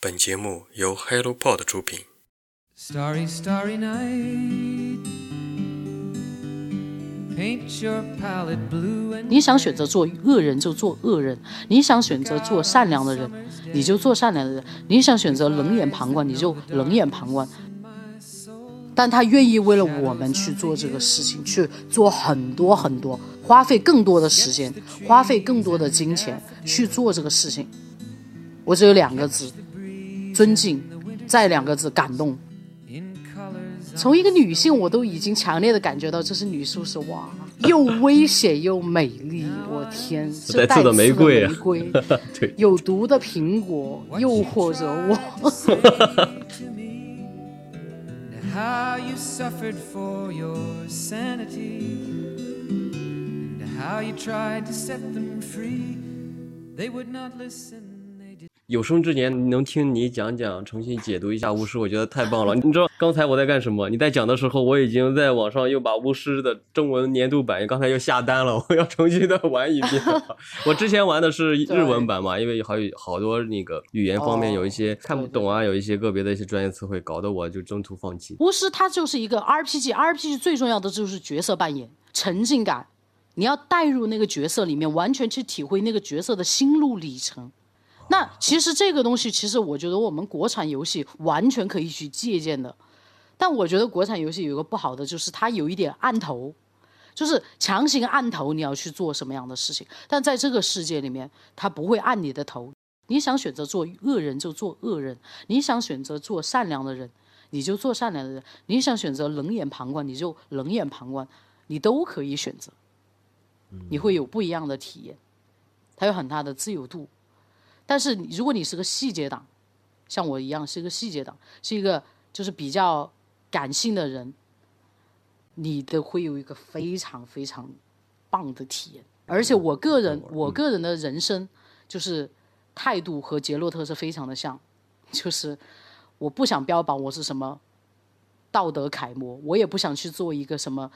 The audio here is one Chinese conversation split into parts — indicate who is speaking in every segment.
Speaker 1: 本节目由 HelloPod 出品。
Speaker 2: Starry, starry night. Paint your palette blue and
Speaker 3: 你想选择做恶人就做恶人，你想选择做善良的人，你就做善良的人；你想选择冷眼旁观，你就冷眼旁观。但他愿意为了我们去做这个事情，去做很多很多，花费更多的时间，花费更多的金钱去做这个事情。我只有两个字：尊敬，再两个字：感动。从一个女性，我都已经强烈的感觉到这是女术士，哇，又危险又美丽，我天，
Speaker 4: 带刺的玫瑰啊
Speaker 3: 玫瑰，
Speaker 4: 对
Speaker 3: 有毒的苹果诱惑着我。
Speaker 2: how you suffered for your sanity. And how you tried to set them free. They would not listen.
Speaker 4: 有生之年能听你讲讲，重新解读一下巫师，我觉得太棒了。你知道刚才我在干什么？你在讲的时候，我已经在网上又把巫师的中文年度版刚才又下单了，我要重新的玩一遍。我之前玩的是日文版嘛，因为好有好多那个语言方面
Speaker 3: 哦
Speaker 4: 有一些看不懂啊，有一些个别的一些专业词汇，搞得我就中途放弃。
Speaker 3: 巫师它就是一个 RPG，RPG 最重要的就是角色扮演、沉浸感，你要带入那个角色里面，完全去体会那个角色的心路历程。那其实这个东西，其实我觉得我们国产游戏完全可以去借鉴的。但我觉得国产游戏有一个不好的，就是它有一点按头，就是强行按头你要去做什么样的事情。但在这个世界里面，它不会按你的头。你想选择做恶人就做恶人，你想选择做善良的人，你就做善良的人；你想选择冷眼旁观，你就冷眼旁观，你都可以选择。你会有不一样的体验，它有很大的自由度。但是如果你是个细节党，像我一样是一个细节党，是一个就是比较感性的人，你的会有一个非常非常棒的体验。而且我个人，我个人的人生就是态度和杰洛特是非常的像，就是我不想标榜我是什么道德楷模，我也不想去做一个什么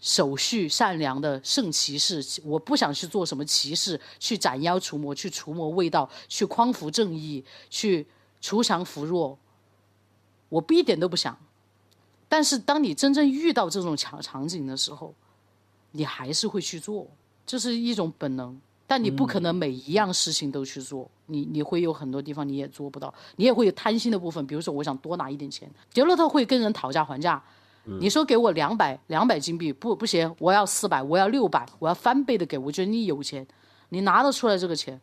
Speaker 3: 守序善良的圣骑士，我不想去做什么骑士，去斩妖除魔，去除魔卫道，去匡扶正义，去除强扶弱，我不一点都不想。但是当你真正遇到这种场场景的时候，你还是会去做，这是一种本能。但你不可能每一样事情都去做，你你会有很多地方你也做不到，你也会有贪心的部分。比如说，我想多拿一点钱，杰洛特会跟人讨价还价。你说给我两百两百金币，不不行，我要四百，我要六百，我要翻倍的给。我觉得你有钱，你拿得出来这个钱，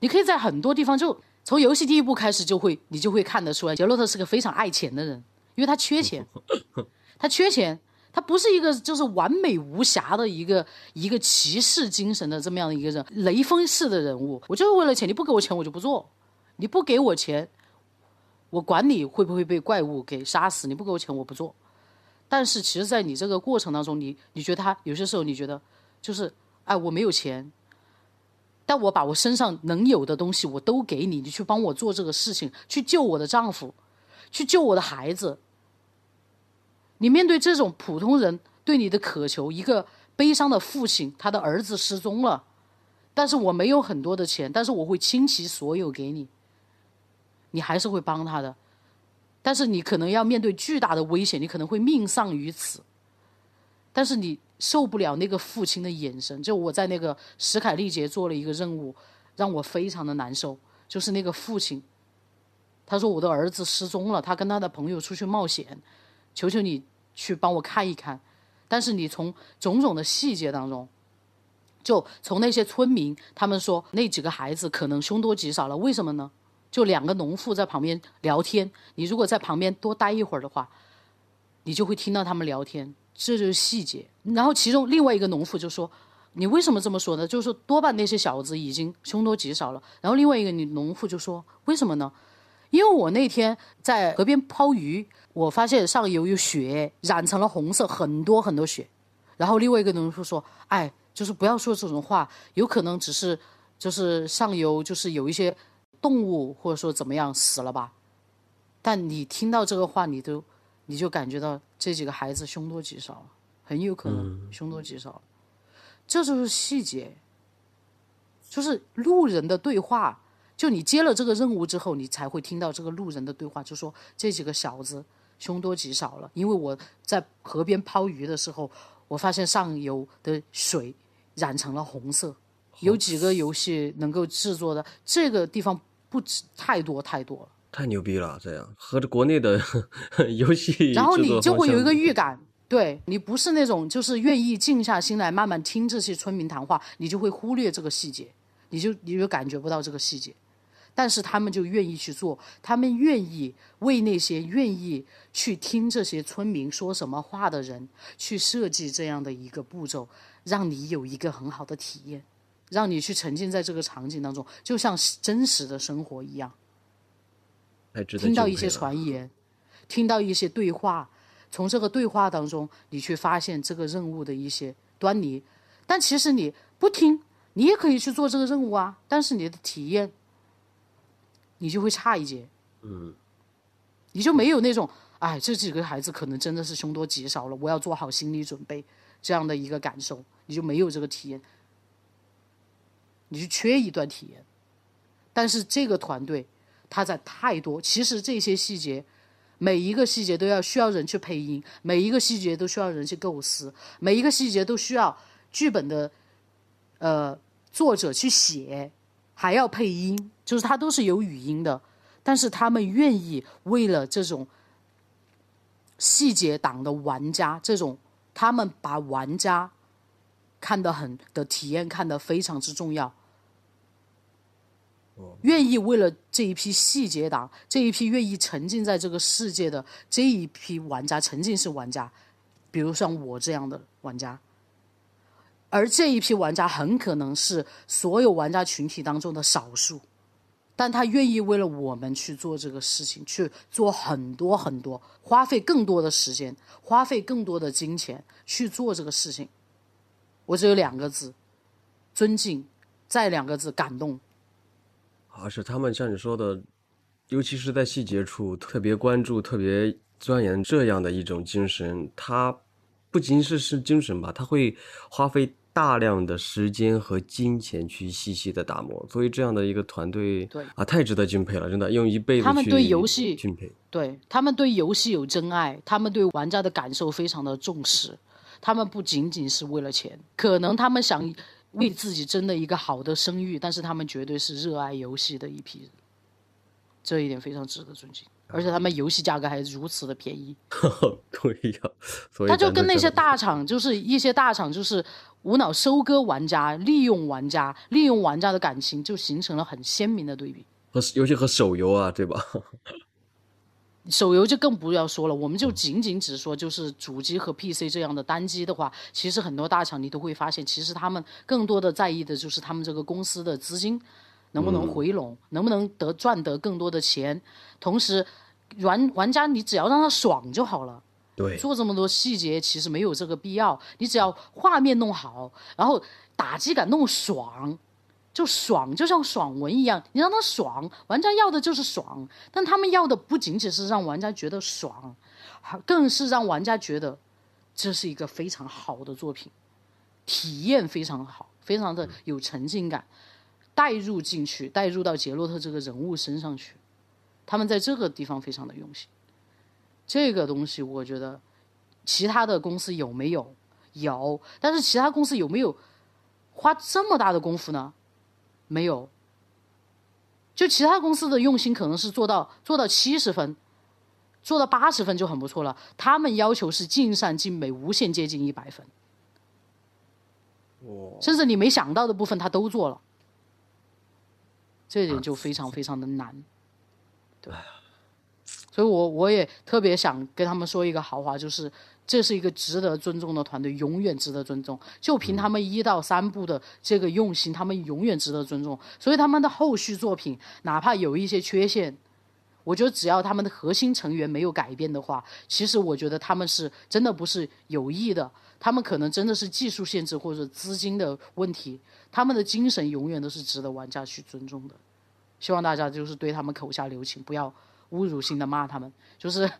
Speaker 3: 你可以在很多地方就从游戏第一步开始就会，你就会看得出来，杰洛特是个非常爱钱的人，因为他缺钱，他缺钱，他不是一个就是完美无瑕的一个一个骑士精神的这么样的一个人，雷锋式的人物。我就是为了钱，你不给我钱我就不做，你不给我钱，我管你会不会被怪物给杀死，你不给我钱我不做。但是其实，在你这个过程当中，你你觉得他有些时候你觉得就是哎我没有钱，但我把我身上能有的东西我都给你，你去帮我做这个事情，去救我的丈夫，去救我的孩子。你面对这种普通人对你的渴求，一个悲伤的父亲，他的儿子失踪了，但是我没有很多的钱，但是我会倾其所有给你，你还是会帮他的。但是你可能要面对巨大的危险，你可能会命丧于此。但是你受不了那个父亲的眼神。就我在那个史凯利杰做了一个任务，让我非常的难受。就是那个父亲，他说我的儿子失踪了，他跟他的朋友出去冒险，求求你去帮我看一看。但是你从种种的细节当中，就从那些村民他们说那几个孩子可能凶多吉少了，为什么呢？就两个农妇在旁边聊天，你如果在旁边多待一会儿的话，你就会听到他们聊天，这就是细节。然后其中另外一个农妇就说：“你为什么这么说呢？就是说多半那些小子已经凶多吉少了。”然后另外一个女农妇就说：“为什么呢？因为我那天在河边抛鱼，我发现上游有血染成了红色，很多很多血。”然后另外一个农妇说：“哎，就是不要说这种话，有可能只是就是上游就是有一些。”动物或者说怎么样死了吧，但你听到这个话，你都你就感觉到这几个孩子凶多吉少，很有可能凶多吉少，这就是细节，就是路人的对话，就你接了这个任务之后，你才会听到这个路人的对话，就说这几个小子凶多吉少了。因为我在河边抛鱼的时候，我发现上游的水染成了红色。有几个游戏能够制作的，这个地方不止太多太多了。
Speaker 4: 太牛逼了！这样和国内的 游戏，
Speaker 3: 然后你就会有一个预感，对你不是那种就是愿意静下心来慢慢听这些村民谈话，你就会忽略这个细节，你就你就感觉不到这个细节。但是他们就愿意去做，他们愿意为那些愿意去听这些村民说什么话的人去设计这样的一个步骤，让你有一个很好的体验，让你去沉浸在这个场景当中，就像真实的生活一样。听到一些传言，听到一些对话，从这个对话当中，你去发现这个任务的一些端倪。但其实你不听，你也可以去做这个任务啊，但是你的体验，你就会差一截。
Speaker 4: 嗯，
Speaker 3: 你就没有那种，哎，这几个孩子可能真的是凶多吉少了，我要做好心理准备这样的一个感受，你就没有这个体验，你就缺一段体验。但是这个团队，他在太多，其实这些细节，每一个细节都要需要人去配音，每一个细节都需要人去构思，每一个细节都需要剧本的呃作者去写，还要配音，就是他都是有语音的。但是他们愿意为了这种细节党的玩家，这种他们把玩家看得很的体验看得非常之重要，愿意为了这一批细节党，这一批愿意沉浸在这个世界的这一批玩家，沉浸式玩家，比如像我这样的玩家。而这一批玩家很可能是所有玩家群体当中的少数，但他愿意为了我们去做这个事情，去做很多很多，花费更多的时间，花费更多的金钱去做这个事情。我只有两个字：尊敬，再两个字：感动。
Speaker 4: 而是他们像你说的，尤其是在细节处特别关注、特别钻研这样的一种精神，他不仅是是精神吧，他会花费大量的时间和金钱去细细的打磨。所以这样的一个团队，
Speaker 3: 对
Speaker 4: 啊，太值得敬佩了，真的用一辈子去
Speaker 3: 他们对游戏
Speaker 4: 敬佩。
Speaker 3: 对他们对游戏有真爱，他们对玩家的感受非常的重视，他们不仅仅是为了钱，可能他们想为自己争的一个好的声誉，但是他们绝对是热爱游戏的一批人，这一点非常值得尊敬。而且他们游戏价格还如此的便宜，
Speaker 4: 对呀，所以
Speaker 3: 他就跟那些大厂，就是一些大厂，就是无脑收割玩家，利用玩家，利用玩家的感情，就形成了很鲜明的对比。
Speaker 4: 和尤其和手游啊，对吧？
Speaker 3: 手游就更不要说了，我们就仅仅只说就是主机和 PC 这样的单机的话，其实很多大厂你都会发现，其实他们更多的在意的就是他们这个公司的资金能不能回笼，能不能得赚得更多的钱，同时玩玩家你只要让他爽就好了。
Speaker 4: 对，
Speaker 3: 做这么多细节其实没有这个必要，你只要画面弄好，然后打击感弄爽，就爽，就像爽文一样，你让他爽，玩家要的就是爽，但他们要的不仅仅是让玩家觉得爽，更是让玩家觉得这是一个非常好的作品，体验非常好，非常的有沉浸感，带入进去，带入到杰洛特这个人物身上去，他们在这个地方非常的用心。这个东西我觉得，其他的公司有没有？有，但是其他公司有没有花这么大的功夫呢？没有。就其他公司的用心可能是做到做到七十分，做到八十分就很不错了。他们要求是尽善尽美，无限接近一百分，甚至你没想到的部分他都做了，这一点就非常非常的难。对，所以我我也特别想跟他们说一个豪华，就是这是一个值得尊重的团队，永远值得尊重。就凭他们一到三部的这个用心，他们永远值得尊重。所以他们的后续作品，哪怕有一些缺陷，我觉得只要他们的核心成员没有改变的话，其实我觉得他们是真的不是有意的，他们可能真的是技术限制或者资金的问题，他们的精神永远都是值得玩家去尊重的。希望大家就是对他们口下留情，不要侮辱性的骂他们，就是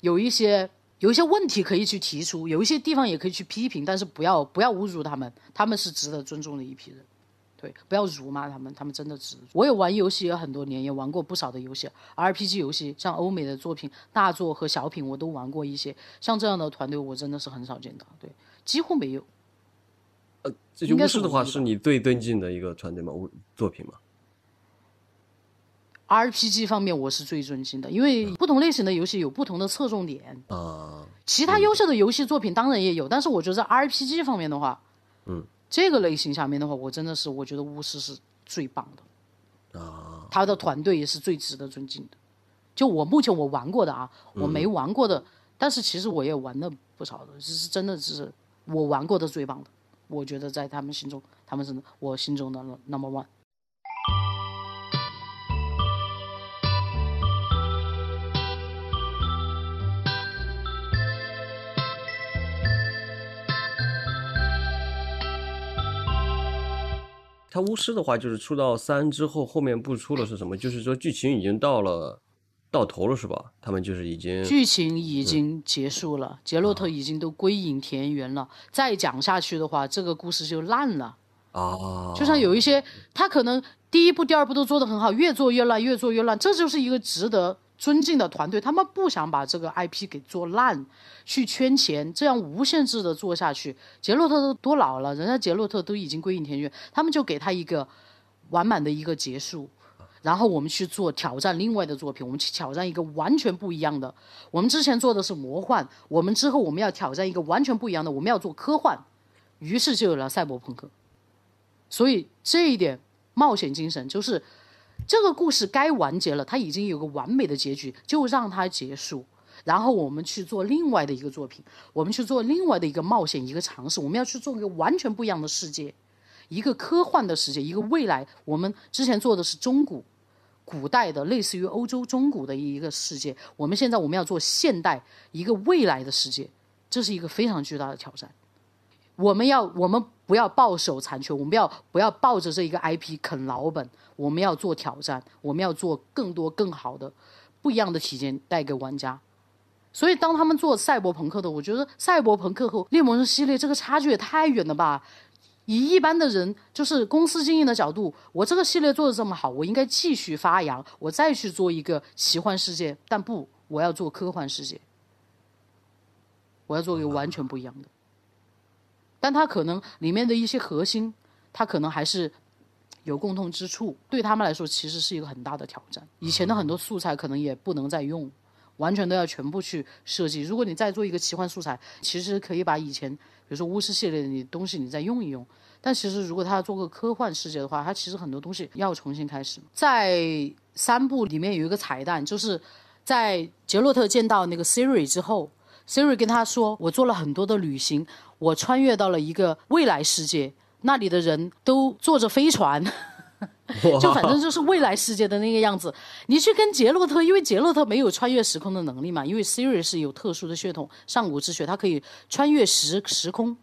Speaker 3: 有一些有一些问题可以去提出，有一些地方也可以去批评，但是不要不要侮辱他们，他们是值得尊重的一批人。对，不要辱骂他们，他们真的值。我也玩游戏也很多年，也玩过不少的游戏，RPG 游戏，像欧美的作品、大作和小品我都玩过一些。像这样的团队，我真的是很少见到，对，几乎没有。
Speaker 4: 这就巫师的话，是你最尊敬的一个团队吗？巫作品吗？
Speaker 3: RPG 方面我是最尊敬的，因为不同类型的游戏有不同的侧重点。
Speaker 4: 啊，
Speaker 3: 其他优秀的游戏作品当然也有，但是我觉得在 RPG 方面的话，
Speaker 4: 嗯，
Speaker 3: 这个类型下面的话，我真的是我觉得巫师是最棒的
Speaker 4: 啊，
Speaker 3: 他的团队也是最值得尊敬的。就我目前我玩过的啊，我没玩过的，但是其实我也玩了不少的，这是真的是我玩过的最棒的。我觉得在他们心中，他们是我心中的 number one。
Speaker 4: 他巫师的话，就是出到三之后，后面不出了是什么？就是说剧情已经到了到头了，是吧？他们就是已经
Speaker 3: 剧情已经结束了，杰洛特已经都归隐田园了。再讲下去的话，这个故事就烂了。
Speaker 4: 啊，
Speaker 3: 就像有一些，他可能第一部、第二部都做得很好，越做越烂，越做越烂，这就是一个值得尊敬的团队。他们不想把这个 IP 给做烂，去圈钱，这样无限制的做下去。杰洛特都多老了，人家杰洛特都已经归隐田园，他们就给他一个完满的一个结束。然后我们去做挑战另外的作品，我们去挑战一个完全不一样的。我们之前做的是魔幻，我们之后我们要挑战一个完全不一样的，我们要做科幻。于是就有了赛博朋克。所以这一点冒险精神就是，这个故事该完结了，它已经有个完美的结局，就让它结束。然后我们去做另外的一个作品，我们去做另外的一个冒险，一个尝试。我们要去做一个完全不一样的世界，一个科幻的世界，一个未来。我们之前做的是中古。古代的类似于欧洲中古的一个世界，我们现在我们要做现代一个未来的世界，这是一个非常巨大的挑战。我们要我们不要抱守残缺，我们要不要抱着这一个 IP 啃老本，我们要做挑战，我们要做更多更好的不一样的体验带给玩家。所以当他们做赛博朋克的，我觉得赛博朋克和猎魔人系列这个差距也太远了吧。以一般的人，就是公司经营的角度，我这个系列做的这么好，我应该继续发扬，我再去做一个奇幻世界。但不，我要做科幻世界，我要做一个完全不一样的。但它可能里面的一些核心，它可能还是有共通之处，对他们来说其实是一个很大的挑战。以前的很多素材可能也不能再用，完全都要全部去设计。如果你再做一个奇幻素材，其实可以把以前。比如说巫师系列的你东西你再用一用，但其实如果他要做个科幻世界的话，他其实很多东西要重新开始。在三部里面有一个彩蛋，就是在杰洛特见到那个 Siri 之后，Siri 跟他说：“我做了很多的旅行，我穿越到了一个未来世界，那里的人都坐着飞船。”就反正就是未来世界的那个样子，你去跟杰洛特，因为杰洛特没有穿越时空的能力嘛，因为 Siri 是有特殊的血统，上古之血，它可以穿越时时空，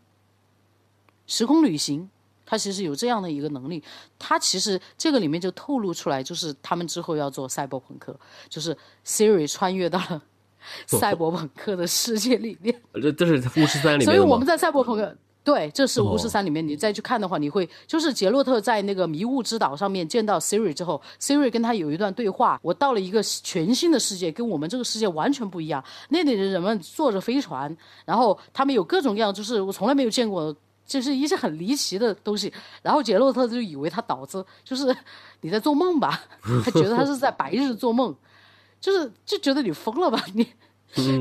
Speaker 3: 时空旅行，它其实有这样的一个能力。它其实这个里面就透露出来，就是他们之后要做赛博朋克，就是 Siri 穿越到了 赛博朋克的世界里面。
Speaker 4: 这这是巫师三里面
Speaker 3: 所以我们在赛博朋克。对，这是巫师三里面，你再去看的话，你会就是杰洛特在那个迷雾之岛上面见到 Siri 之后，Siri 跟他有一段对话。我到了一个全新的世界，跟我们这个世界完全不一样。那里的人们坐着飞船，然后他们有各种各样，就是我从来没有见过，就是一些很离奇的东西。然后杰洛特就以为他脑子就是你在做梦吧，他觉得他是在白日做梦，就是就觉得你疯了吧 你，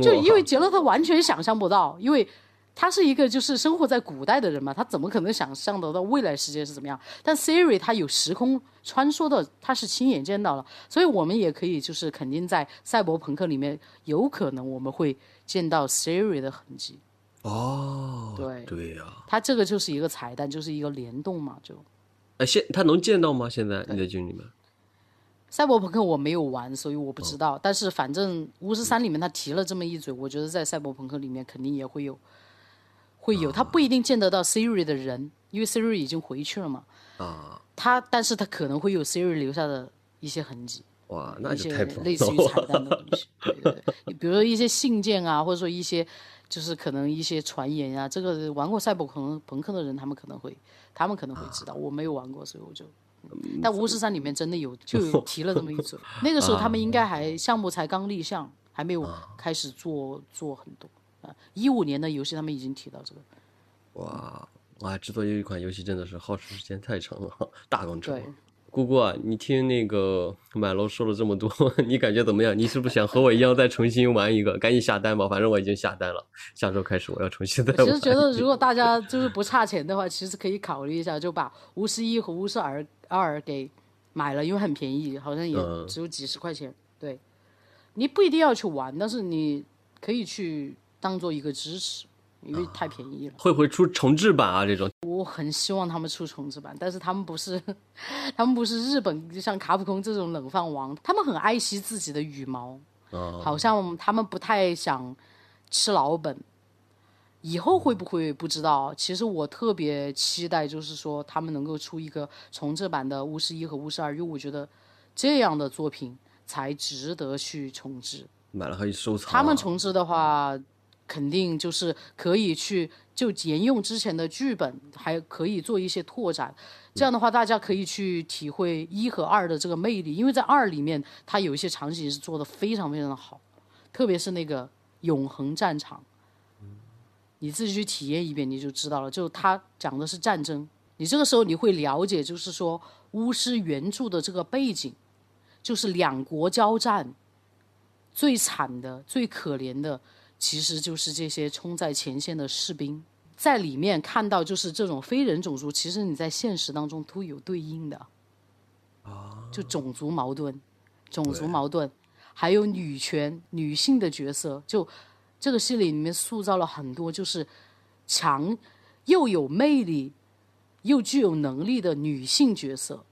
Speaker 3: 就因为杰洛特完全想象不到，因为。他是一个就是生活在古代的人嘛，他怎么可能想象得到未来世界是怎么样？但 Siri 他有时空穿梭的，他是亲眼见到了，所以我们也可以就是肯定在赛博朋克里面有可能我们会见到 Siri 的痕迹。
Speaker 4: 哦，
Speaker 3: 对
Speaker 4: 对呀、
Speaker 3: 他这个就是一个彩蛋，就是一个联动嘛，就
Speaker 4: 哎，现他能见到吗？现在你在剧里面？
Speaker 3: 赛博朋克我没有玩，所以我不知道。但是反正巫师三里面他提了这么一嘴，我觉得在赛博朋克里面肯定也会有。会有，他不一定见得到 Siri 的人，因为 Siri 已经回去了嘛。
Speaker 4: 啊，
Speaker 3: 他，但是他可能会有 Siri 留下的一些痕迹，
Speaker 4: 哇，那
Speaker 3: 一些
Speaker 4: 就太棒
Speaker 3: 类似于彩蛋的东西。对对对，比如说一些信件啊，或者说一些就是可能一些传言呀、这个玩过赛博朋朋克的人，他们可能会，他们可能会知道，我没有玩过，所以我就。嗯但巫师三里面真的有 就有提了这么一嘴，那个时候他们应该还项目才刚立项，还没有开始做做很多啊。一五年的游戏他们已经提到这个，
Speaker 4: 哇哇，制作一款游戏真的是耗时时间太长了，大工程。姑姑啊，你听那个满楼说了这么多，你感觉怎么样？你是不是想和我一样再重新玩一个？赶紧下单吧，反正我已经下单了，下周开始我要重新再玩。
Speaker 3: 其实觉得如果大家就是不差钱的话，其实可以考虑一下，就把巫师一和巫师二二给买了，因为很便宜，好像也
Speaker 4: 嗯
Speaker 3: 只有几十块钱。对，你不一定要去玩，但是你可以去当做一个支持，因为太便宜了。
Speaker 4: 会不会出重制版啊？这种
Speaker 3: 我很希望他们出重制版，但是他们不是，他们不是日本就像卡普空这种冷饭王，他们很爱惜自己的羽毛，
Speaker 4: 啊，
Speaker 3: 好像他们不太想吃老本。以后会不会不知道？其实我特别期待，就是说他们能够出一个重制版的巫师一和巫师二，因为我觉得这样的作品才值得去重置。
Speaker 4: 买了可以收藏啊。
Speaker 3: 他们重置的话，肯定就是可以去就沿用之前的剧本，还可以做一些拓展。这样的话，大家可以去体会一和二的这个魅力，因为在二里面，它有一些场景是做的非常非常的好，特别是那个永恒战场，你自己去体验一遍你就知道了。就他讲的是战争，你这个时候你会了解，就是说巫师原著的这个背景，就是两国交战。最惨的、最可怜的，其实就是这些冲在前线的士兵，在里面看到就是这种非人种族，其实你在现实当中都有对应的，啊就种族矛盾、种族矛盾，还有女权、女性的角色，就这个戏里面塑造了很多就是强又有魅力又具有能力的女性角色。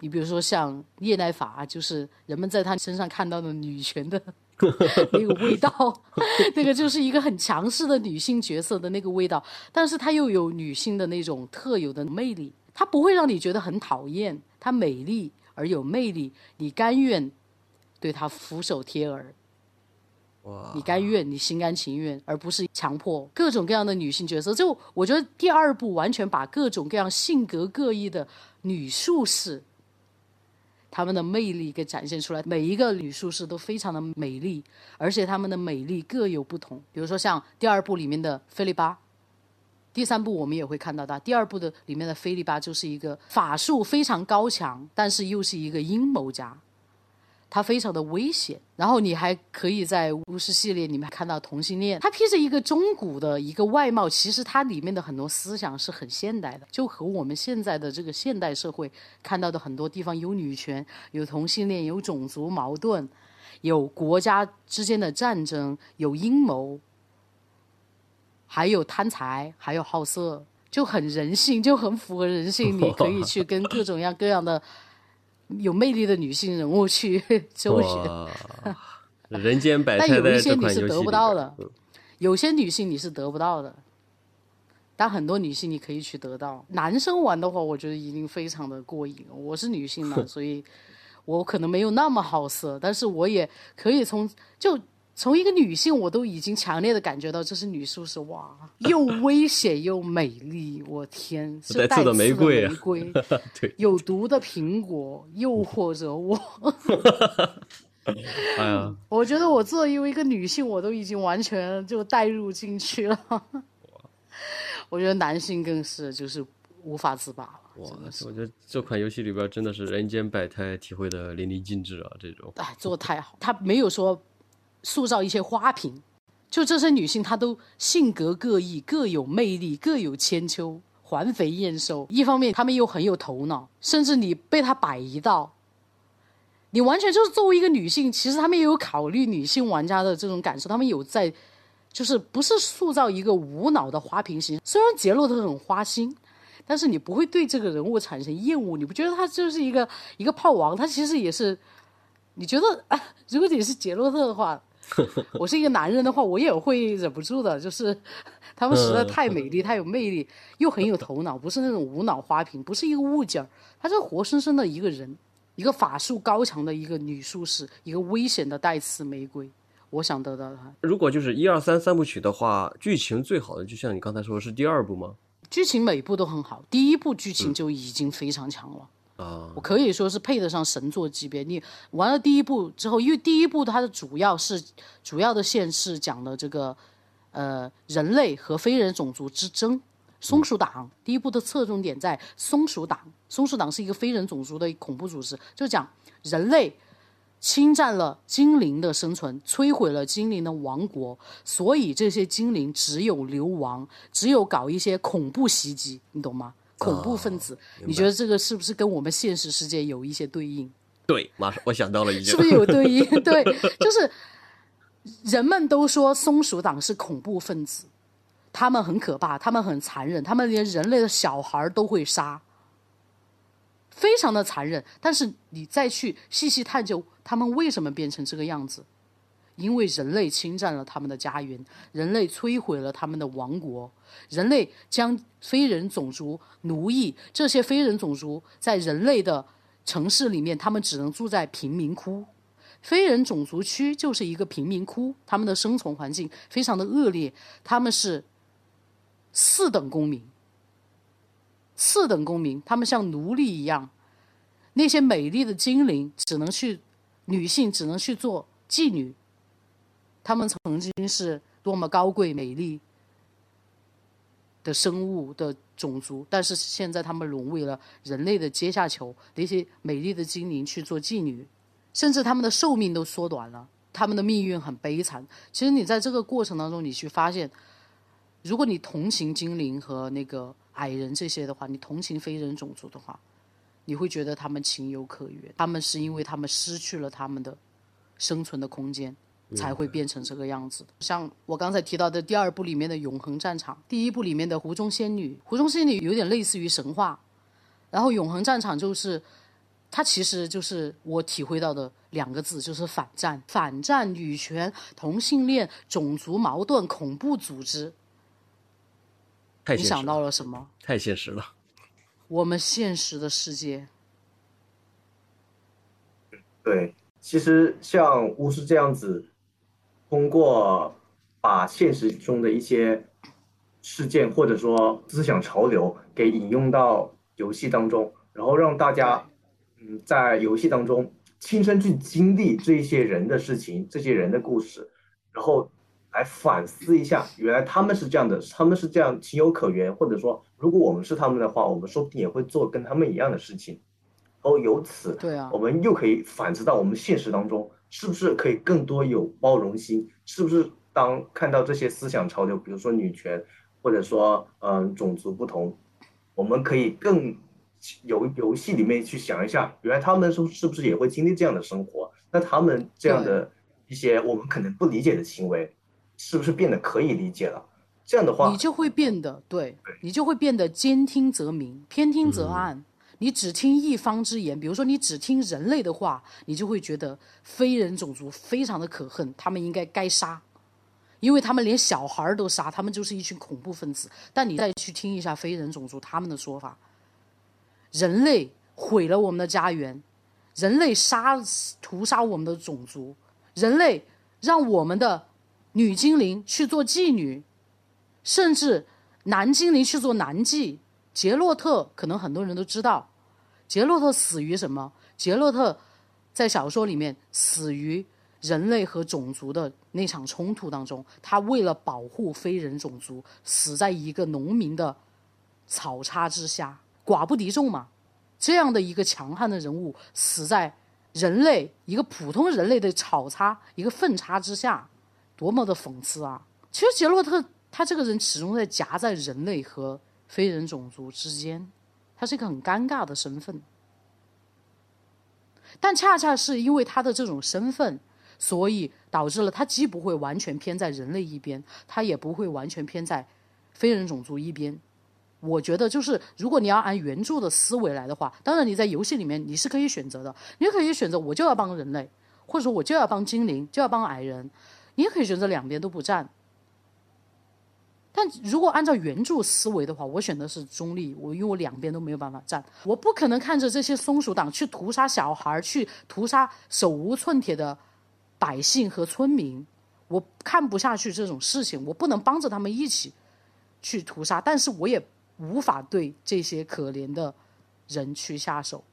Speaker 3: 你比如说像叶奈法，就是人们在她身上看到的女权的 那个味道，那个就是一个很强势的女性角色的那个味道，但是她又有女性的那种特有的魅力，她不会让你觉得很讨厌，她美丽而有魅力，你甘愿对她俯首帖耳。你甘愿，你心甘情愿，而不是强迫各种各样的女性角色。就我觉得第二部完全把各种各样性格各异的女术士，她们的魅力给展现出来。每一个女术士都非常的美丽，而且她们的美丽各有不同。比如说像第二部里面的菲利巴，第三部我们也会看到她。第二部的里面的菲利巴就是一个法术非常高强，但是又是一个阴谋家。它非常的危险，然后你还可以在巫师系列里面看到同性恋，他披着一个中古的一个外貌，其实它里面的很多思想是很现代的，就和我们现在的这个现代社会看到的很多地方有女权、有同性恋、有种族矛盾、有国家之间的战争、有阴谋，还有贪财，还有好色，就很人性，就很符合人性。你可以去跟各种各样各样的有魅力的女性人物去 周旋。
Speaker 4: 人间百
Speaker 3: 但
Speaker 4: 态但
Speaker 3: 有一些你是得不到的，有些女性你是得不到的，但很多女性你可以去得到。男生玩的话，我觉得一定非常的过瘾。我是女性嘛，所以我可能没有那么好色，但是我也可以从就从一个女性，我都已经强烈的感觉到这是女术士，哇，又危险又美丽，我天，是
Speaker 4: 带刺的玫瑰啊
Speaker 3: 玫瑰
Speaker 4: 对
Speaker 3: 有毒的苹果诱惑着我。
Speaker 4: 哎呀，
Speaker 3: 我觉得我作为一个女性，我都已经完全就带入进去了。我觉得男性更是就是无法自拔了。
Speaker 4: 哇，我觉得这款游戏里边真的是人间百态，体会的淋漓尽致啊！这种
Speaker 3: 哎，做的太好，他没有说塑造一些花瓶，就这些女性，她都性格各异，各有魅力，各有千秋，环肥燕瘦。一方面，她们又很有头脑，甚至你被她摆一道，你完全就是作为一个女性，其实她们也有考虑女性玩家的这种感受，她们有在，就是不是塑造一个无脑的花瓶型。虽然杰洛特很花心。但是你不会对这个人物产生厌恶，你不觉得他就是一个一个炮王？他其实也是你觉得，啊、如果你是杰洛特的话，我是一个男人的话，我也会忍不住的。就是他们实在太美丽、太有魅力，又很有头脑，不是那种无脑花瓶，不是一个物件儿，他是活生生的一个人，一个法术高强的一个女术士，一个危险的带刺玫瑰。我想得到的。
Speaker 4: 如果就是一二三三部曲的话，剧情最好的就像你刚才说的是第二部吗？
Speaker 3: 剧情每部都很好，第一部剧情就已经非常强了。
Speaker 4: 啊
Speaker 3: 我，可以说是配得上神作级别。你玩了第一部之后，因为第一部它的主要是主要的线是讲的这个呃人类和非人种族之争。松鼠党第一部的侧重点在松鼠党，松鼠党是一个非人种族的恐怖组织，就讲人类侵占了精灵的生存，摧毁了精灵的王国，所以这些精灵只有流亡，只有搞一些恐怖袭击，你懂吗？恐怖分子，你觉得这个是不是跟我们现实世界有一些对应？
Speaker 4: 对，马上我想到了已经
Speaker 3: 是不。是有对应？对，就是人们都说松鼠党是恐怖分子，他们很可怕，他们很残忍，他们连人类的小孩都会杀，非常的残忍。但是你再去细细探究，他们为什么变成这个样子？因为人类侵占了他们的家园，人类摧毁了他们的王国，人类将非人种族奴役，这些非人种族在人类的城市里面，他们只能住在贫民窟。非人种族区就是一个贫民窟，他们的生存环境非常的恶劣，他们是四等公民，四等公民，他们像奴隶一样。那些美丽的精灵只能去，女性只能去做妓女。他们曾经是多么高贵美丽的生物的种族，但是现在他们沦为了人类的阶下囚。那些美丽的精灵去做妓女，甚至他们的寿命都缩短了，他们的命运很悲惨。其实你在这个过程当中，你去发现，如果你同情精灵和那个矮人这些的话，你同情非人种族的话，你会觉得他们情有可原。他们是因为他们失去了他们的生存的空间。才会变成这个样子。像我刚才提到的第二部里面的永恒战场，第一部里面的湖中仙女，湖中仙女有点类似于神话，然后永恒战场就是，它其实就是我体会到的两个字，就是反战、反战、女权、同性恋、种族矛盾、恐怖组织。
Speaker 4: 太
Speaker 3: 你想到，
Speaker 4: 了
Speaker 3: 什么？
Speaker 4: 太现实了。
Speaker 3: 我们现实的世界，
Speaker 5: 对，其实像巫师这样子，通过把现实中的一些事件或者说思想潮流给引用到游戏当中，然后让大家嗯在游戏当中亲身去经历这些人的事情、这些人的故事，然后来反思一下，原来他们是这样的，他们是这样情有可原，或者说如果我们是他们的话，我们说不定也会做跟他们一样的事情，然后由此。
Speaker 3: 对啊
Speaker 5: 我，们又可以反思到我们现实当中是不是可以更多有包容心？是不是当看到这些思想潮流，比如说女权，或者说嗯种族不同，我们可以更游游戏里面去想一下，原来他们是是不是也会经历这样的生活？那他们这样的一些我们可能不理解的行为，是不是变得可以理解了？这样的话
Speaker 3: 你，就会变得对，你就会变得兼听则明，偏听则暗。你只听一方之言，比如说你只听人类的话，你就会觉得非人种族非常的可恨，他们应该该杀，因为他们连小孩都杀，他们就是一群恐怖分子。但你再去听一下非人种族他们的说法，人类毁了我们的家园，人类杀屠杀我们的种族，人类让我们的女精灵去做妓女，甚至男精灵去做男妓。杰洛特可能很多人都知道，杰洛特死于什么？杰洛特在小说里面死于人类和种族的那场冲突当中，他为了保护非人种族，死在一个农民的草叉之下，寡不敌众嘛。这样的一个强悍的人物死在人类一个普通人类的草叉一个粪叉之下，多么的讽刺啊！其实杰洛特他这个人始终在夹在人类和非人种族之间，他是一个很尴尬的身份。但恰恰是因为他的这种身份，所以导致了他既不会完全偏在人类一边，他也不会完全偏在非人种族一边。我觉得就是，如果你要按原著的思维来的话，当然你在游戏里面你是可以选择的，你可以选择我就要帮人类，或者说我就要帮精灵，就要帮矮人，你也可以选择两边都不站。但如果按照原著思维的话，我选的是中立，我因为我两边都没有办法站，我不可能看着这些松鼠党去屠杀小孩，去屠杀手无寸铁的百姓和村民，我看不下去这种事情，我不能帮着他们一起去屠杀，但是我也无法对这些可怜的人去下手，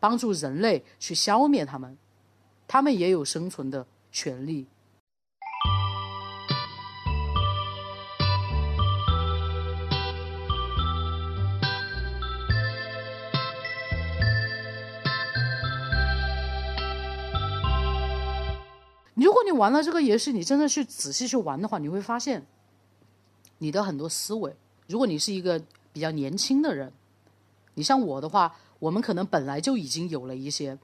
Speaker 3: 帮助人类去消灭他们，他们也有生存的权利。玩了这个游戏，你真的去仔细去玩的话，你会发现，你的很多思维，如果你是一个比较年轻的人，你像我的话，我们可能本来就已经有了一些，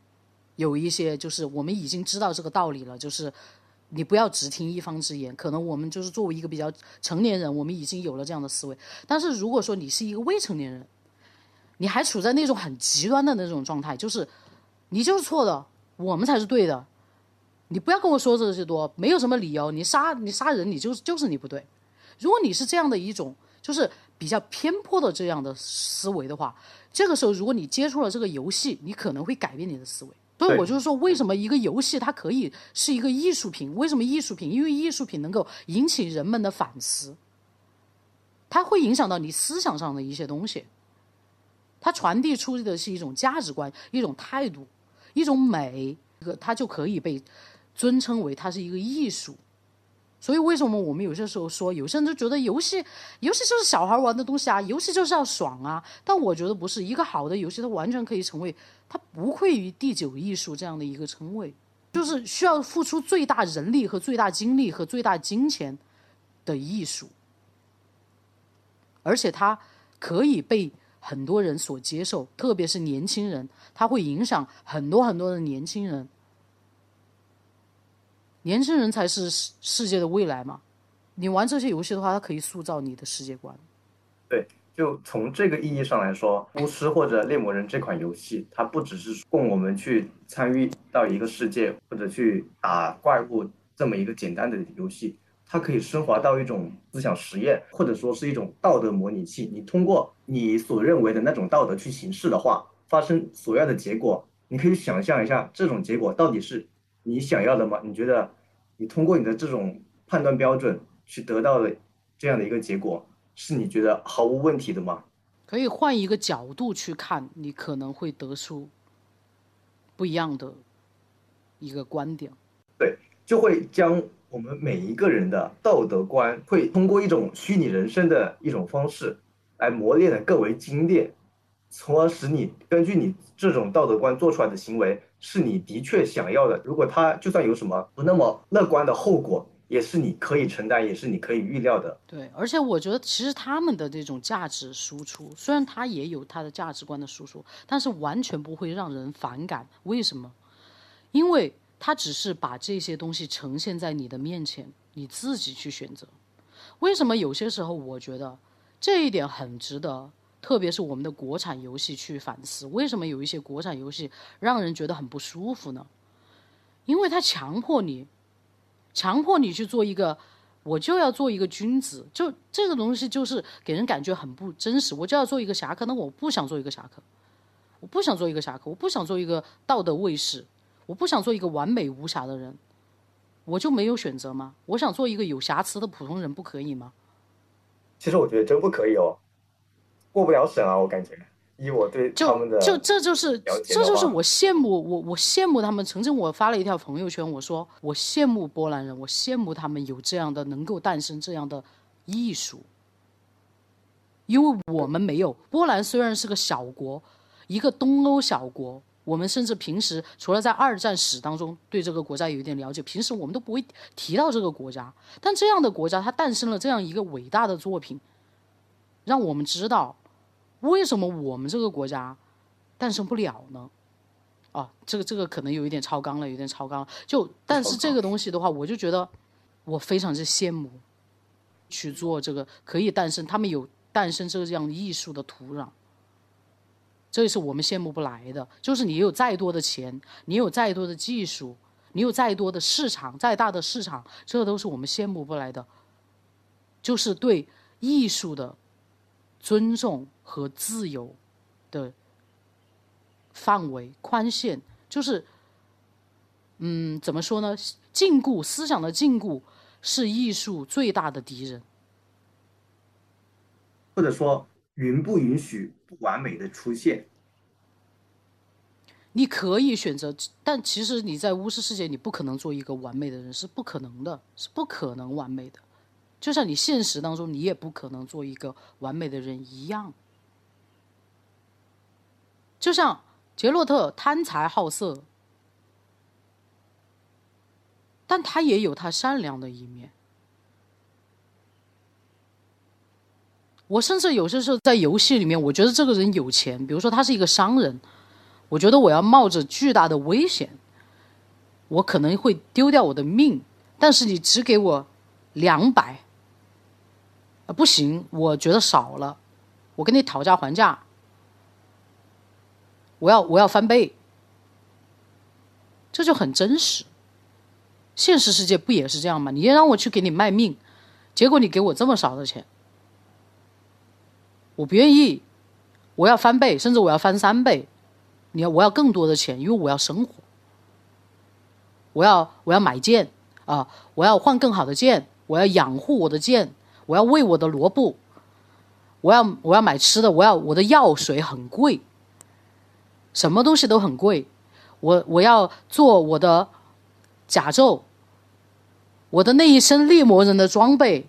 Speaker 3: 有一些就是我们已经知道这个道理了，就是你不要只听一方之言。可能我们就是作为一个比较成年人，我们已经有了这样的思维。但是如果说你是一个未成年人，你还处在那种很极端的那种状态，就是你就是错的，我们才是对的。你不要跟我说这些多，没有什么理由。你杀你杀人，你就是就是你不对。如果你是这样的一种，就是比较偏颇的这样的思维的话，这个时候如果你接触了这个游戏，你可能会改变你的思维。所以我就是说，为什么一个游戏它可以是一个艺术品？为什么艺术品？因为艺术品能够引起人们的反思，它会影响到你思想上的一些东西。它传递出的是一种价值观、一种态度、一种美，它就可以被。尊称为它是一个艺术，所以为什么我们有些时候说，有些人就觉得游戏，游戏就是小孩玩的东西啊，游戏就是要爽啊。但我觉得不是一个好的游戏，它完全可以成为它不愧于第九艺术这样的一个称谓，就是需要付出最大人力和最大精力和最大金钱的艺术，而且它可以被很多人所接受，特别是年轻人，它会影响很多很多的年轻人。年轻人才是世世界的未来嘛？你玩这些游戏的话，它可以塑造你的世界观。
Speaker 5: 对，就从这个意义上来说，巫师或者猎魔人这款游戏，它不只是供我们去参与到一个世界或者去打怪物这么一个简单的游戏，它可以升华到一种思想实验，或者说是一种道德模拟器。你通过你所认为的那种道德去行事的话，发生所要的结果，你可以想象一下，这种结果到底是。你想要的吗？你觉得你通过你的这种判断标准去得到的这样的一个结果，是你觉得毫无问题的吗？
Speaker 3: 可以换一个角度去看，你可能会得出不一样的一个观点。
Speaker 5: 对，就会将我们每一个人的道德观，会通过一种虚拟人生的一种方式来磨练的更为精炼，从而使你根据你这种道德观做出来的行为。是你的确想要的。如果他就算有什么不那么乐观的后果，也是你可以承担，也是你可以预料的。
Speaker 3: 对，而且我觉得其实他们的这种价值输出，虽然他也有他的价值观的输出，但是完全不会让人反感。为什么？因为他只是把这些东西呈现在你的面前，你自己去选择。为什么有些时候我觉得这一点很值得？特别是我们的国产游戏去反思，为什么有一些国产游戏让人觉得很不舒服呢？因为它强迫你，强迫你去做一个，我就要做一个君子，就这个东西就是给人感觉很不真实。我就要做一个侠客，那我不想做一个侠客，我不想做一个侠客，我不想做一个道德卫士，我不想做一个完美无瑕的人，我就没有选择吗？我想做一个有瑕疵的普通人，不可以吗？
Speaker 5: 其实我觉得真不可以哦。过不了审啊！我感觉，以我对他们的
Speaker 3: 就这就是这就是我羡慕我我羡慕他们。曾经我发了一条朋友圈，我说我羡慕波兰人，我羡慕他们有这样的能够诞生这样的艺术，因为我们没有。波兰虽然是个小国，一个东欧小国，我们甚至平时除了在二战史当中对这个国家有一点了解，平时我们都不会提到这个国家。但这样的国家，它诞生了这样一个伟大的作品，让我们知道。为什么我们这个国家诞生不了呢？哦，这个这个可能有一点超纲了，有点超纲了。就但是这个东西的话，我就觉得我非常之羡慕去做这个可以诞生，他们有诞生这个这样艺术的土壤，这也是我们羡慕不来的。就是你有再多的钱，你有再多的技术，你有再多的市场，再大的市场，这都是我们羡慕不来的。就是对艺术的尊重。和自由的范围宽限，就是，嗯，怎么说呢？禁锢，思想的禁锢是艺术最大的敌人。
Speaker 5: 或者说允不允许不完美的出现？
Speaker 3: 你可以选择，但其实你在巫师世界，你不可能做一个完美的人，是不可能的，是不可能完美的。就像你现实当中，你也不可能做一个完美的人一样。就像杰洛特贪财好色，但他也有他善良的一面。我甚至有些时候在游戏里面，我觉得这个人有钱，比如说他是一个商人，我觉得我要冒着巨大的危险，我可能会丢掉我的命，但是你只给我两百，啊不行，我觉得少了，我跟你讨价还价，我要我要翻倍，这就很真实。现实世界不也是这样吗？你让我去给你卖命，结果你给我这么少的钱。我不愿意，我要翻倍，甚至我要翻三倍。你要我要更多的钱，因为我要生活。我要我要买剑啊！我要换更好的剑，我要养护我的剑，我要喂我的萝卜。我要我要买吃的，我要我的药水很贵，什么东西都很贵。我我要做我的甲胄，我的那一身猎魔人的装备。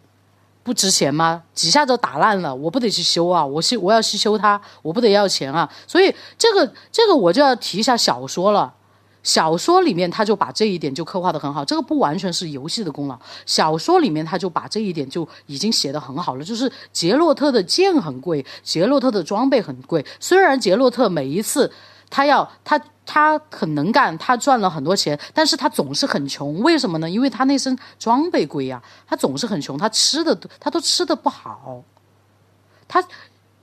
Speaker 3: 不值钱吗？几下就打烂了，我不得去修啊！我修，我要去修它，我不得要钱啊！所以这个这个我就要提一下小说了。小说里面他就把这一点就刻画的很好，这个不完全是游戏的功劳。小说里面他就把这一点就已经写的很好了，就是杰洛特的剑很贵，杰洛特的装备很贵。虽然杰洛特每一次他要他。他很能干，他赚了很多钱，但是他总是很穷。为什么呢？因为他那身装备贵呀。他总是很穷，他吃的他都吃的不好。他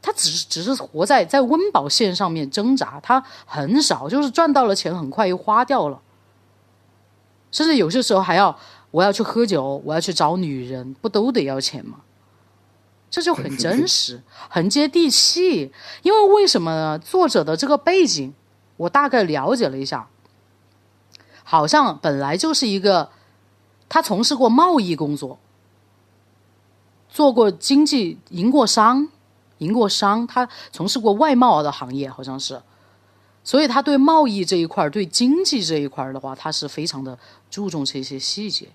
Speaker 3: 他只是只是活在在温饱线上面挣扎，他很少就是赚到了钱，很快又花掉了。甚至有些时候还要我要去喝酒，我要去找女人，不都得要钱吗？这就很真实，很接地气。因为为什么呢？作者的这个背景。我大概了解了一下，好像本来就是一个，他从事过贸易工作，做过经济，营过商，营过商，他从事过外贸的行业，好像是，所以他对贸易这一块儿对经济这一块儿的话，他是非常的注重这些细节，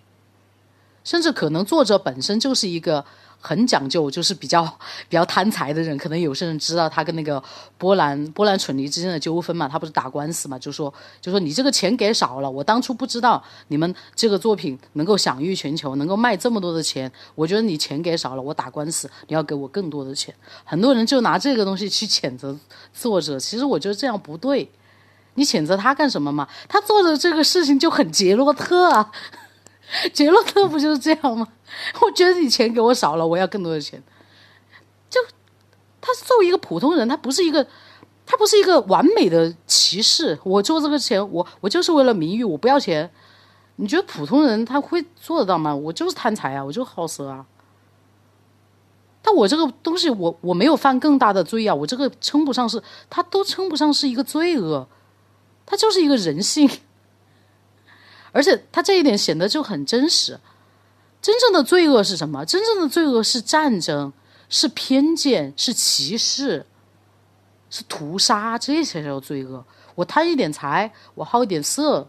Speaker 3: 甚至可能作者本身就是一个。很讲究，就是比较 比较贪财的人，可能有些人知道他跟那个波兰波兰蠢驴之间的纠纷嘛，他不是打官司嘛，就说就说你这个钱给少了，我当初不知道你们这个作品能够享誉全球，能够卖这么多的钱，我觉得你钱给少了，我打官司你要给我更多的钱。很多人就拿这个东西去谴责作者，其实我觉得这样不对，你谴责他干什么嘛？他做的这个事情就很杰洛特啊。杰洛特不就是这样吗？我觉得你钱给我少了，我要更多的钱。就他作为一个普通人，他不是一个，他不是一个完美的骑士。我做这个钱，我我就是为了名誉，我不要钱。你觉得普通人他会做得到吗？我就是贪财啊，我就好色啊。但我这个东西，我我没有犯更大的罪啊，我这个称不上是，他都称不上是一个罪恶，他就是一个人性。而且他这一点显得就很真实。真正的罪恶是什么？真正的罪恶是战争，是偏见，是歧视，是屠杀，这些才叫罪恶。我贪一点财，我好一点色，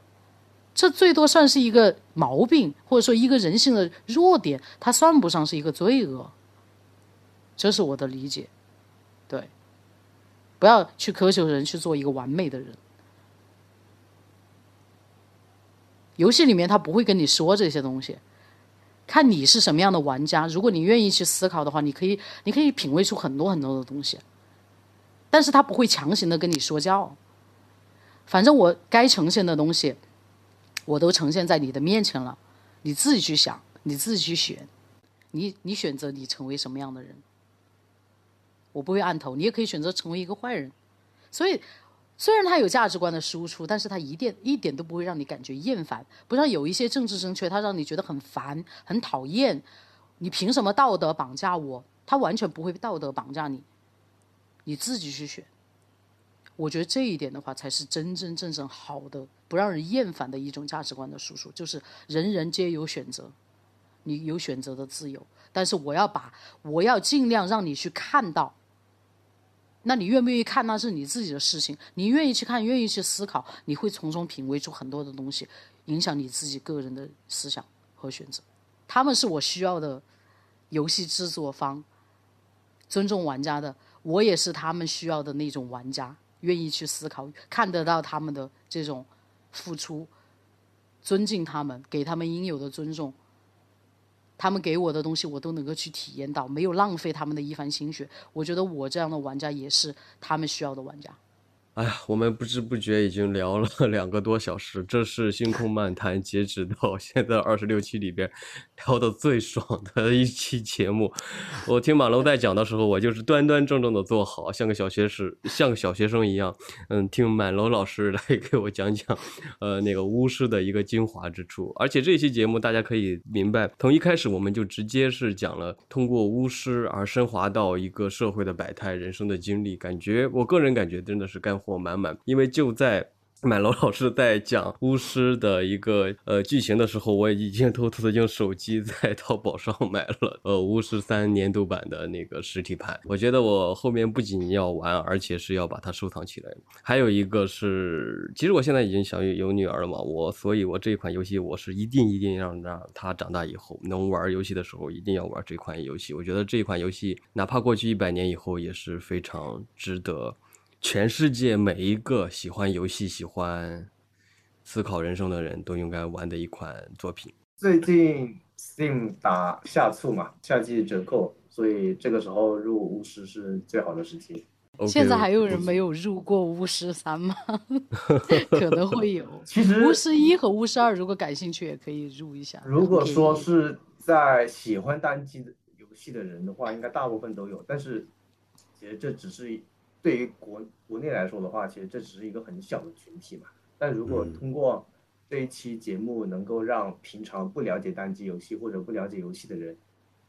Speaker 3: 这最多算是一个毛病，或者说一个人性的弱点，它算不上是一个罪恶。这是我的理解。对，不要去苛求人去做一个完美的人。游戏里面他不会跟你说这些东西，看你是什么样的玩家。如果你愿意去思考的话，你可以，你可以品味出很多很多的东西。但是他不会强行的跟你说教。反正我该呈现的东西，我都呈现在你的面前了，你自己去想，你自己去选，你你选择你成为什么样的人。我不会按头，你也可以选择成为一个坏人。所以。虽然它有价值观的输出，但是它一点一点都不会让你感觉厌烦。不像有一些政治正确，它让你觉得很烦、很讨厌。你凭什么道德绑架我？它完全不会道德绑架你，你自己去选。我觉得这一点的话，才是真真正正好的，不让人厌烦的一种价值观的输出，就是人人皆有选择，你有选择的自由，但是我要把我要尽量让你去看到。那你愿不愿意看，那是你自己的事情。你愿意去看，愿意去思考，你会从中品味出很多的东西，影响你自己个人的思想和选择。他们是我需要的游戏制作方，尊重玩家的，我也是他们需要的那种玩家，愿意去思考，看得到他们的这种付出，尊敬他们，给他们应有的尊重。他们给我的东西，我都能够去体验到，没有浪费他们的一番心血。我觉得我这样的玩家也是他们需要的玩家。
Speaker 4: 哎呀，我们不知不觉已经聊了 两个多小时，这是《星空漫谈》截止到 现在二十六期里边聊的最爽的一期节目。我听马龙在讲的时候，我就是端端正正的坐好，像个小学时像个小学生一样，嗯，听满楼老师来给我讲讲，呃，那个巫师的一个精华之处。而且这期节目大家可以明白，从一开始我们就直接是讲了通过巫师而升华到一个社会的百态、人生的经历，感觉我个人感觉真的是干货。满满，因为就在 满楼老师在讲巫师的一个呃剧情的时候，我已经偷偷的用手机在淘宝上买了呃巫师三年度版的那个实体盘。我觉得我后面不仅要玩，而且是要把它收藏起来。还有一个是，其实我现在已经想有女儿了嘛，我所以，我这款游戏我是一定一定让让她长大以后能玩游戏的时候，一定要玩这款游戏。我觉得这款游戏哪怕过去一百年以后，也是非常值得。全世界每一个喜欢游戏、喜欢思考人生的人都应该玩的一款作品。
Speaker 5: 最近 Steam 打夏促嘛，夏季折扣，所以这个时候入巫师是最好的时机。
Speaker 3: 现在还有人没有入过巫师三吗？可能会有。
Speaker 5: 其实
Speaker 3: 巫师一和巫师二，如果感兴趣也可以入一下。
Speaker 5: 如果说是在喜欢单机的游戏的人的话，应该大部分都有。但是其实这只是。对于国国内来说的话，其实这只是一个很小的群体嘛。但如果通过这一期节目，能够让平常不了解单机游戏或者不了解游戏的人，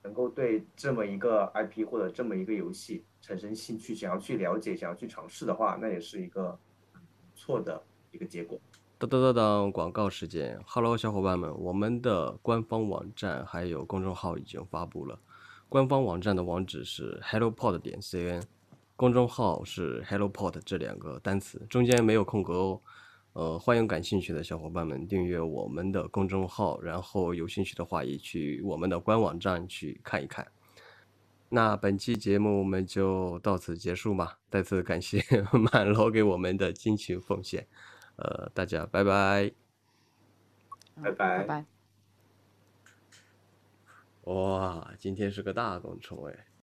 Speaker 5: 能够对这么一个 IP 或者这么一个游戏产生兴趣，想要去了解，想要去尝试的话，那也是一个不错的一个结果。
Speaker 4: 当当当当，广告时间，Hello，小伙伴们，我们的官方网站还有公众号已经发布了。官方网站的网址是 HelloPod 点 cn。公众号是 HelloPod 这两个单词，中间没有空格哦。呃，欢迎感兴趣的小伙伴们订阅我们的公众号，然后有兴趣的话也去我们的官网站去看一看。那本期节目我们就到此结束吧，再次感谢 满楼给我们的辛勤奉献。呃，大家拜拜，
Speaker 5: 拜拜
Speaker 3: 拜拜。
Speaker 4: 哇，今天是个大工程哎。